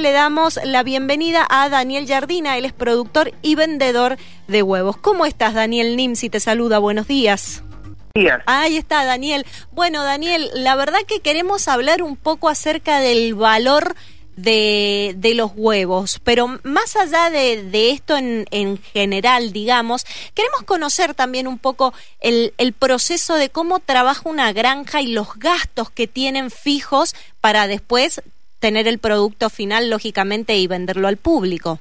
Le damos la bienvenida a Daniel Jardina, él es productor y vendedor de huevos. ¿Cómo estás, Daniel Nimsi? Te saluda, buenos días. Días. Ahí está, Daniel. Bueno, Daniel, la verdad que queremos hablar un poco acerca del valor de, de los huevos, pero más allá de, de esto en, en, general, digamos, queremos conocer también un poco el, el proceso de cómo trabaja una granja y los gastos que tienen fijos para después tener el producto final, lógicamente, y venderlo al público.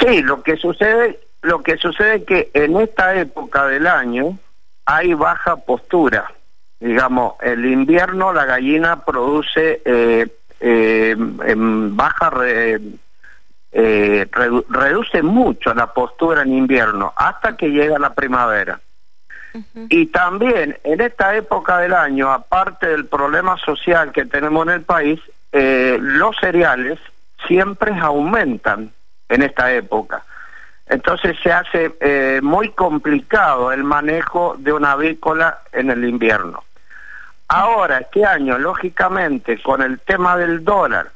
Sí, lo que sucede, lo que sucede es que en esta época del año hay baja postura. Digamos, el invierno la gallina produce eh, eh, en baja re, eh, redu reduce mucho la postura en invierno hasta que llega la primavera. Y también en esta época del año, aparte del problema social que tenemos en el país, eh, los cereales siempre aumentan en esta época. Entonces se hace eh, muy complicado el manejo de una avícola en el invierno. Ahora, este año, lógicamente, con el tema del dólar,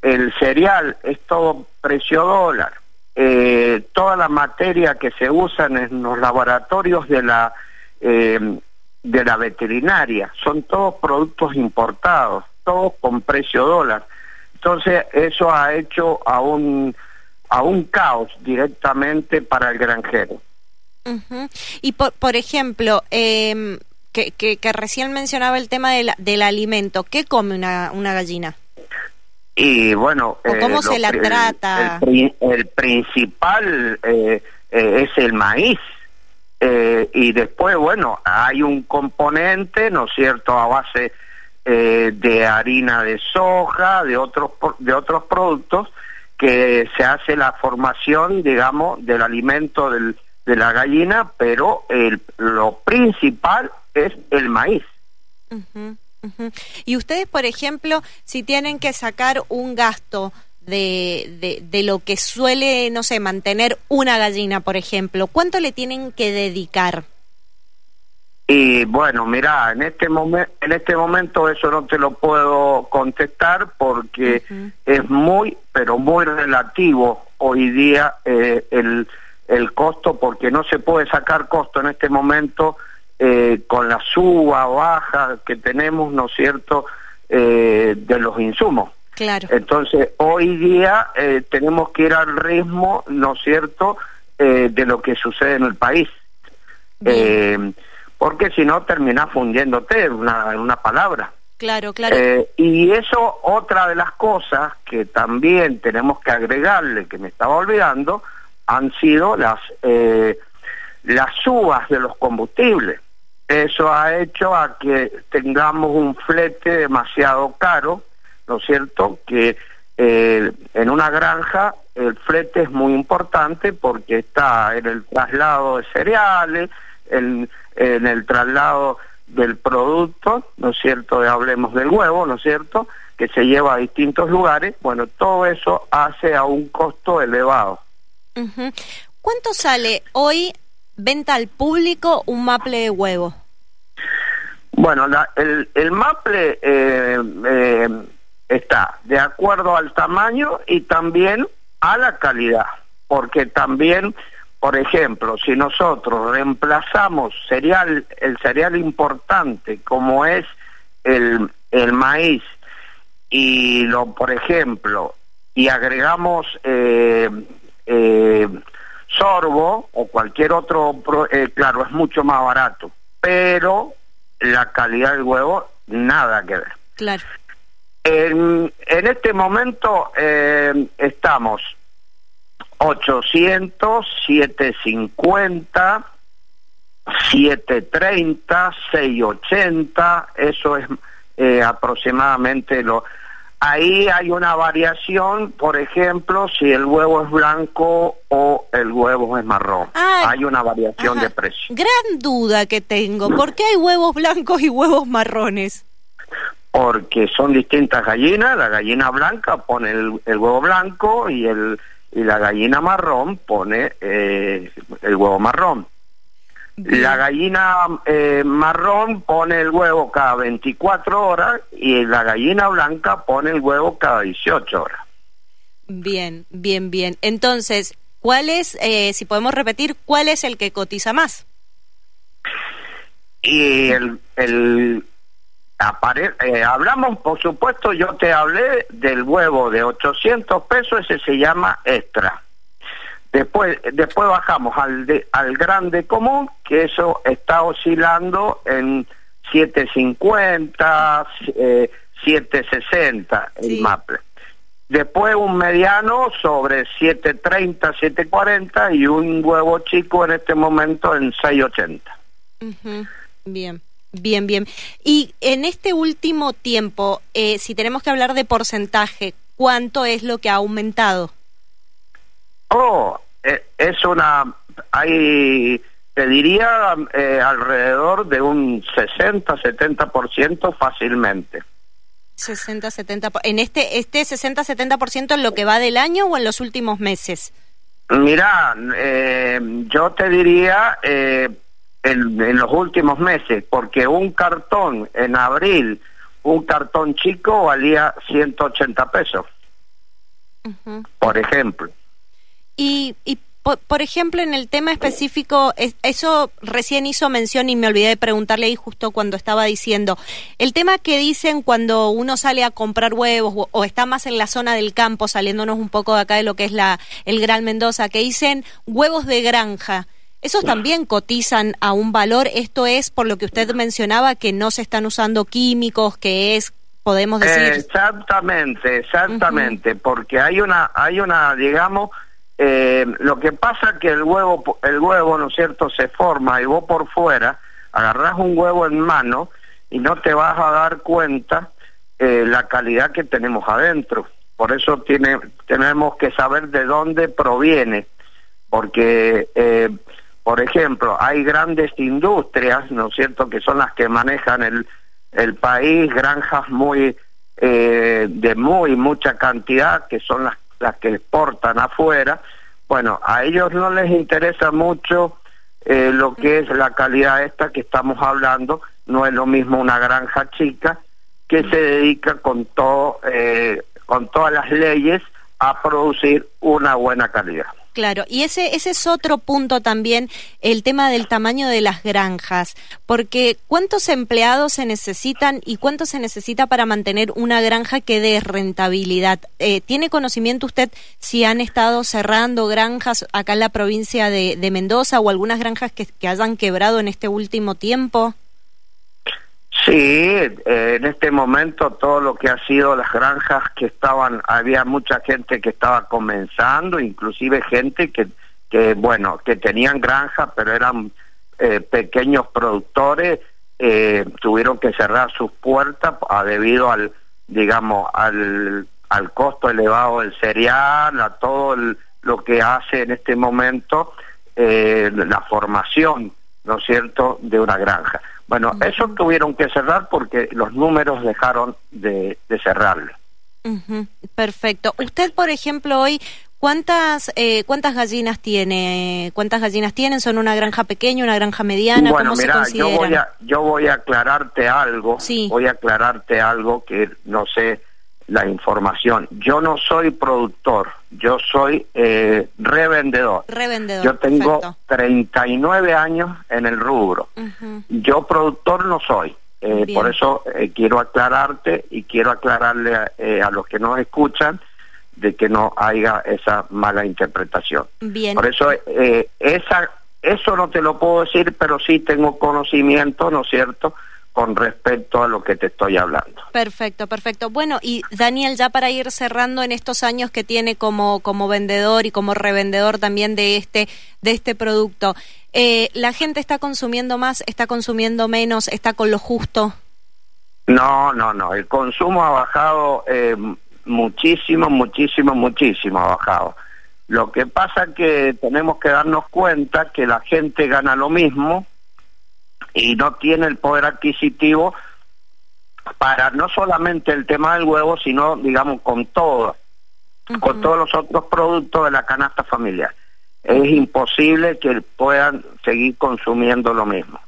el cereal es todo precio dólar, eh, toda la materia que se usa en los laboratorios de la eh, de la veterinaria. Son todos productos importados, todos con precio dólar. Entonces eso ha hecho a un, a un caos directamente para el granjero. Uh -huh. Y por, por ejemplo, eh, que, que, que, recién mencionaba el tema del, del alimento, ¿qué come una, una gallina? Y bueno, ¿O cómo eh, se la el, trata? El, el principal eh, eh, es el maíz. Eh, y después, bueno, hay un componente, ¿no es cierto?, a base eh, de harina de soja, de otros, de otros productos, que se hace la formación, digamos, del alimento del, de la gallina, pero el, lo principal es el maíz. Uh -huh, uh. Y ustedes, por ejemplo, si tienen que sacar un gasto de, de, de, lo que suele, no sé, mantener una gallina, por ejemplo? ¿Cuánto le tienen que dedicar? Y bueno, mira, en este momento, en este momento eso no te lo puedo contestar porque uh -huh. es muy, pero muy relativo hoy día eh, el, el costo, porque no se puede sacar costo en este momento eh, con la suba baja que tenemos, ¿no es cierto?, eh, de los insumos. Claro. Entonces, hoy día eh, tenemos que ir al ritmo, ¿no es cierto?, eh, de lo que sucede en el país. Eh, porque si no, terminas fundiéndote en una, una palabra. Claro, claro. Eh, y eso, otra de las cosas que también tenemos que agregarle, que me estaba olvidando, han sido las, eh, las subas de los combustibles. Eso ha hecho a que tengamos un flete demasiado caro, ¿no es cierto? Que eh, en una granja el flete es muy importante porque está en el traslado de cereales, en, en el traslado del producto, ¿no es cierto? Hablemos del huevo, ¿no es cierto? Que se lleva a distintos lugares. Bueno, todo eso hace a un costo elevado. Uh -huh. ¿Cuánto sale hoy venta al público un maple de huevo? Bueno, la, el, el maple eh, eh, está de acuerdo al tamaño y también a la calidad, porque también, por ejemplo, si nosotros reemplazamos cereal, el cereal importante como es el, el maíz, y lo, por ejemplo, y agregamos eh, eh, sorbo o cualquier otro, eh, claro, es mucho más barato, pero la calidad del huevo, nada que ver. Claro. En, en este momento eh, estamos 800, 750, 730, 680, eso es eh, aproximadamente lo... Ahí hay una variación, por ejemplo, si el huevo es blanco o el huevo es marrón. Ah, hay una variación ajá. de precio. Gran duda que tengo. ¿Por qué hay huevos blancos y huevos marrones? Porque son distintas gallinas. La gallina blanca pone el, el huevo blanco y el y la gallina marrón pone eh, el huevo marrón. La gallina eh, marrón pone el huevo cada 24 horas y la gallina blanca pone el huevo cada 18 horas. Bien, bien, bien. Entonces, ¿cuál es, eh, si podemos repetir, cuál es el que cotiza más? Y el, el eh, hablamos, por supuesto, yo te hablé del huevo de 800 pesos, ese se llama extra. Después, después bajamos al, de, al grande común, que eso está oscilando en 750, eh, 760 el maple. Después un mediano sobre 730, 740 y un huevo chico en este momento en 680. Bien. Bien, bien. Y en este último tiempo, eh, si tenemos que hablar de porcentaje, ¿cuánto es lo que ha aumentado? Oh, eh, es una, hay, te diría eh, alrededor de un 60-70% fácilmente. 60-70%. ¿En este, este 60-70% en lo que va del año o en los últimos meses? Mira, eh, yo te diría eh, en, en, los últimos meses, porque un cartón en abril, un cartón chico valía 180 pesos, por ejemplo. Y, y por, ejemplo, en el tema específico, eso recién hizo mención y me olvidé de preguntarle ahí justo cuando estaba diciendo, el tema que dicen cuando uno sale a comprar huevos o, está más en la zona del campo, saliéndonos un poco de acá de lo que es la, el Gran Mendoza, que dicen huevos de granja. Esos también cotizan a un valor. Esto es por lo que usted mencionaba que no se están usando químicos, que es podemos decir. Exactamente, exactamente, porque hay una, hay una, digamos, eh, lo que pasa es que el huevo, el huevo, ¿no es cierto?, se forma y vos por fuera agarrás un huevo en mano y no te vas a dar cuenta eh, la calidad que tenemos adentro. Por eso tiene, tenemos que saber de dónde proviene, porque, eh, por ejemplo, hay grandes industrias, ¿no es cierto?, que son las que manejan el, el país, granjas muy eh, de muy mucha cantidad, que son las las que exportan afuera, bueno, a ellos no les interesa mucho eh, lo que es la calidad esta que estamos hablando, no es lo mismo una granja chica que se dedica con todo, eh, con todas las leyes a producir una buena calidad. Claro, y ese, ese es otro punto también, el tema del tamaño de las granjas, porque ¿cuántos empleados se necesitan y cuánto se necesita para mantener una granja que dé rentabilidad? Eh, ¿Tiene conocimiento usted si han estado cerrando granjas acá en la provincia de, Mendoza o algunas granjas que, que hayan quebrado en este último tiempo? Sí, eh, en este momento todo lo que ha sido las granjas que estaban, había mucha gente que estaba comenzando, inclusive gente que, que bueno, que tenían granjas, pero eran eh, pequeños productores, eh, tuvieron que cerrar sus puertas a, debido al, digamos, al, al costo elevado del cereal, a todo lo que hace en este momento la formación, ¿no es cierto?, de una granja. Bueno, eso tuvieron que cerrar porque los números dejaron de, de cerrarlo. Perfecto. Usted, por ejemplo, hoy, ¿cuántas eh, cuántas gallinas tiene? ¿Cuántas gallinas tienen? ¿Son una granja pequeña, una granja mediana? Bueno, mira, yo voy a yo voy a aclararte algo. Sí. Voy a aclararte algo que no sé la información. Yo no soy productor, yo soy eh, revendedor. Revendedor. Yo tengo 39 años en el rubro. Yo productor no soy. Eh, por eso eh, quiero aclararte y quiero aclararle a, los que nos escuchan de que no haya esa mala interpretación. Bien. Por eso esa eso no te lo puedo decir, pero sí tengo conocimiento, ¿no es cierto?, con respecto a lo que te estoy hablando. Perfecto, perfecto. Bueno, y Daniel, ya para ir cerrando en estos años que tiene como, como vendedor y como revendedor también de este, de este producto, eh, ¿la gente está consumiendo más, está consumiendo menos, está con lo justo? No, no, no. El consumo ha bajado eh, muchísimo, muchísimo, muchísimo ha bajado. Lo que pasa que tenemos que darnos cuenta que la gente gana lo mismo, y no tiene el poder adquisitivo para no solamente el tema del huevo, sino, digamos, con todo, con todos los otros productos de la canasta familiar. es imposible que puedan seguir consumiendo lo mismo.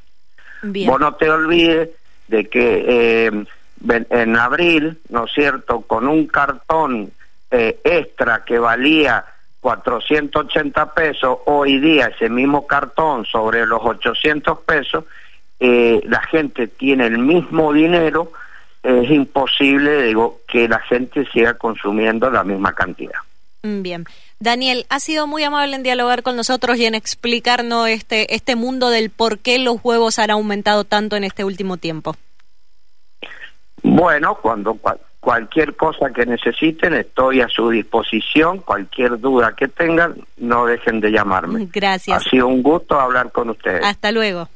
Vos no te olvides de que eh, en abril, ¿no es cierto?, con un cartón eh, extra que valía 480 pesos, hoy día ese mismo cartón sobre los 800 pesos, eh, la gente tiene el mismo dinero, es imposible, digo, que la gente siga consumiendo la misma cantidad. Mm, bien. Daniel, ha sido muy amable en dialogar con nosotros y en explicarnos este, este mundo del por qué los huevos han aumentado tanto en este último tiempo. Bueno, cuando cualquier cosa que necesiten, estoy a su disposición. Cualquier duda que tengan, no dejen de llamarme. Gracias. Ha sido un gusto hablar con ustedes. Hasta luego.